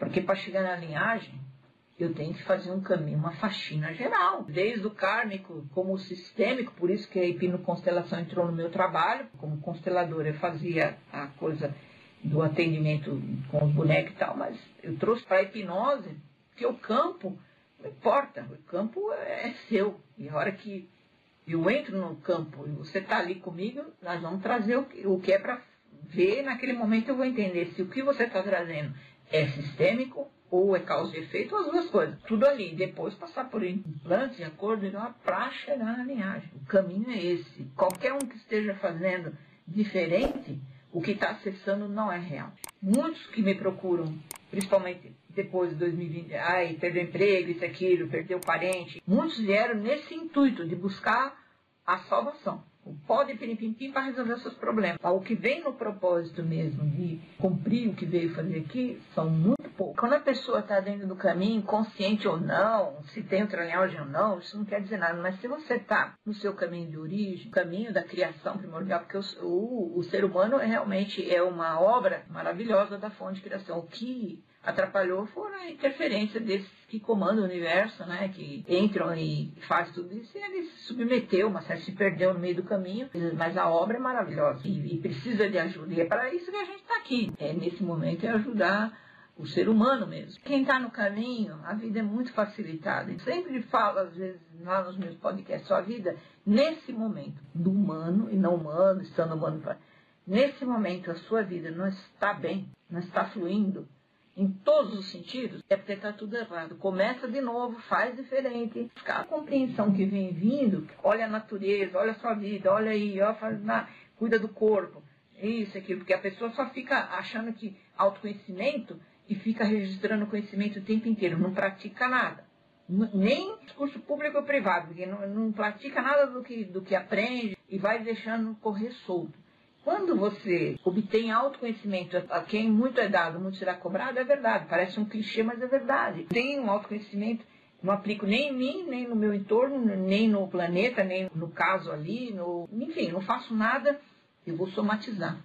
Porque para chegar na linhagem, eu tenho que fazer um caminho, uma faxina geral, desde o kármico como sistêmico, por isso que a hipnoconstelação entrou no meu trabalho, como consteladora eu fazia a coisa do atendimento com os bonecos e tal, mas eu trouxe para a hipnose, que o campo não importa, o campo é seu, e a hora que eu entro no campo e você está ali comigo, nós vamos trazer o que, é para ver, naquele momento eu vou entender se o que você está trazendo é sistêmico ou é causa e efeito, ou as duas coisas. Tudo ali. Depois passar por implantes de acordo com a praxe na linhagem. O caminho é esse. Qualquer um que esteja fazendo diferente, o que está acessando não é real. Muitos que me procuram, principalmente depois de 2020, ai, perdeu emprego, isso, aquilo, perdeu parente, muitos vieram nesse intuito de buscar a salvação o pó de piripimpim para resolver os seus problemas. O que vem no propósito mesmo de cumprir o que veio fazer aqui são muito poucos. Quando a pessoa está dentro do caminho, consciente ou não, se tem outra linhagem ou não, isso não quer dizer nada. Mas se você está no seu caminho de origem, caminho da criação primordial, porque o, o, o ser humano realmente é uma obra maravilhosa da fonte de criação. O que atrapalhou foram a interferência desses que comandam o universo, né, que entram e faz tudo isso, e ele se submeteu, mas se perdeu no meio do caminho, mas a obra é maravilhosa e, e precisa de ajuda, e é para isso que a gente está aqui, é, nesse momento, é ajudar o ser humano mesmo. Quem está no caminho, a vida é muito facilitada. Eu sempre falo, às vezes, lá nos meus podcasts, sua vida, nesse momento, do humano e não humano, estando humano, nesse momento a sua vida não está bem, não está fluindo, em todos os sentidos, é porque está tudo errado. Começa de novo, faz diferente. A compreensão que vem vindo, olha a natureza, olha a sua vida, olha aí, ó, faz, na, cuida do corpo, isso, aquilo, porque a pessoa só fica achando que autoconhecimento e fica registrando conhecimento o tempo inteiro, não pratica nada. Nem discurso público ou privado, porque não, não pratica nada do que, do que aprende e vai deixando correr solto. Quando você obtém autoconhecimento, a quem muito é dado, muito será cobrado, é verdade. Parece um clichê, mas é verdade. Tenho um autoconhecimento, não aplico nem em mim, nem no meu entorno, nem no planeta, nem no caso ali, no... enfim, não faço nada, eu vou somatizar.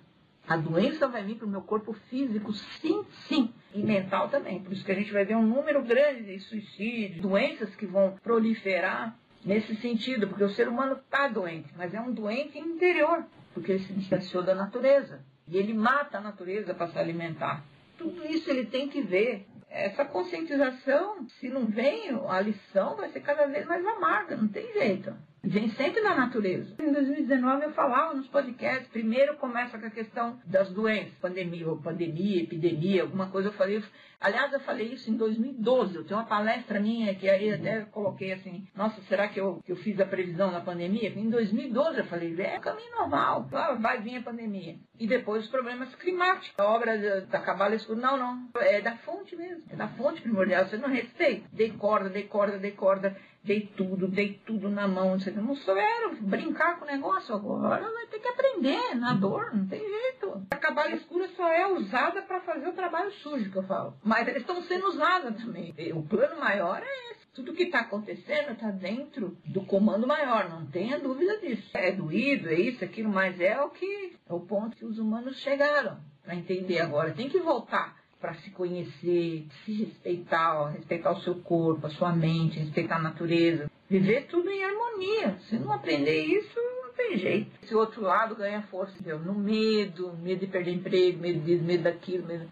A doença vai vir para o meu corpo físico, sim, sim, e mental também. Por isso que a gente vai ver um número grande de suicídios, doenças que vão proliferar nesse sentido, porque o ser humano está doente, mas é um doente interior porque ele se distanciou da natureza. E ele mata a natureza para se alimentar. Tudo isso ele tem que ver. Essa conscientização, se não vem, a lição vai ser cada vez mais amarga, não tem jeito vem sempre da natureza. Em 2019 eu falava nos podcasts, primeiro começa com a questão das doenças, pandemia, pandemia, epidemia, alguma coisa eu falei. Aliás, eu falei isso em 2012, eu tenho uma palestra minha que aí até coloquei assim, nossa, será que eu, que eu fiz a previsão da pandemia? Em 2012 eu falei, é caminho normal, vai vir a pandemia. E depois os problemas climáticos, a obra da, Cabala Escura, não, não, é da fonte mesmo, é da fonte primordial, você não respeita, decorda, decorda, decorda, dei tudo, dei tudo na mão, não souberam brincar com o negócio agora, vai ter que aprender na dor, não tem jeito. A cabala escura só é usada para fazer o trabalho sujo que eu falo, mas eles estão sendo usados também. O plano maior é esse. Tudo que está acontecendo está dentro do comando maior, não tenha dúvida disso. É doído, é isso, aquilo, mas é o que é o ponto que os humanos chegaram para entender agora. Tem que voltar para se conhecer, se respeitar, respeitar o seu corpo, a sua mente, respeitar a natureza. Viver tudo em harmonia. Se não aprender isso, não tem jeito. Esse outro lado ganha força, entendeu? No medo, medo de perder emprego, medo disso, medo daquilo, medo...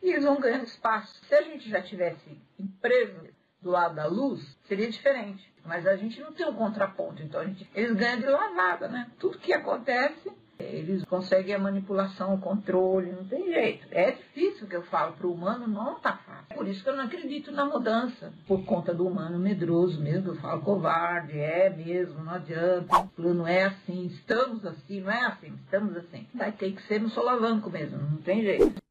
E eles vão ganhando espaço. Se a gente já tivesse emprego do lado da luz, seria diferente. Mas a gente não tem um contraponto, então a gente, eles ganham de lavada, né? Tudo que acontece eles conseguem a manipulação, o controle, não tem jeito. É difícil que eu falo para o humano, não está fácil. Por isso que eu não acredito na mudança, por conta do humano medroso mesmo. Eu falo covarde, é mesmo, não adianta. Não é assim, estamos assim, não é assim, estamos assim. Vai ter que ser no solavanco mesmo, não tem jeito.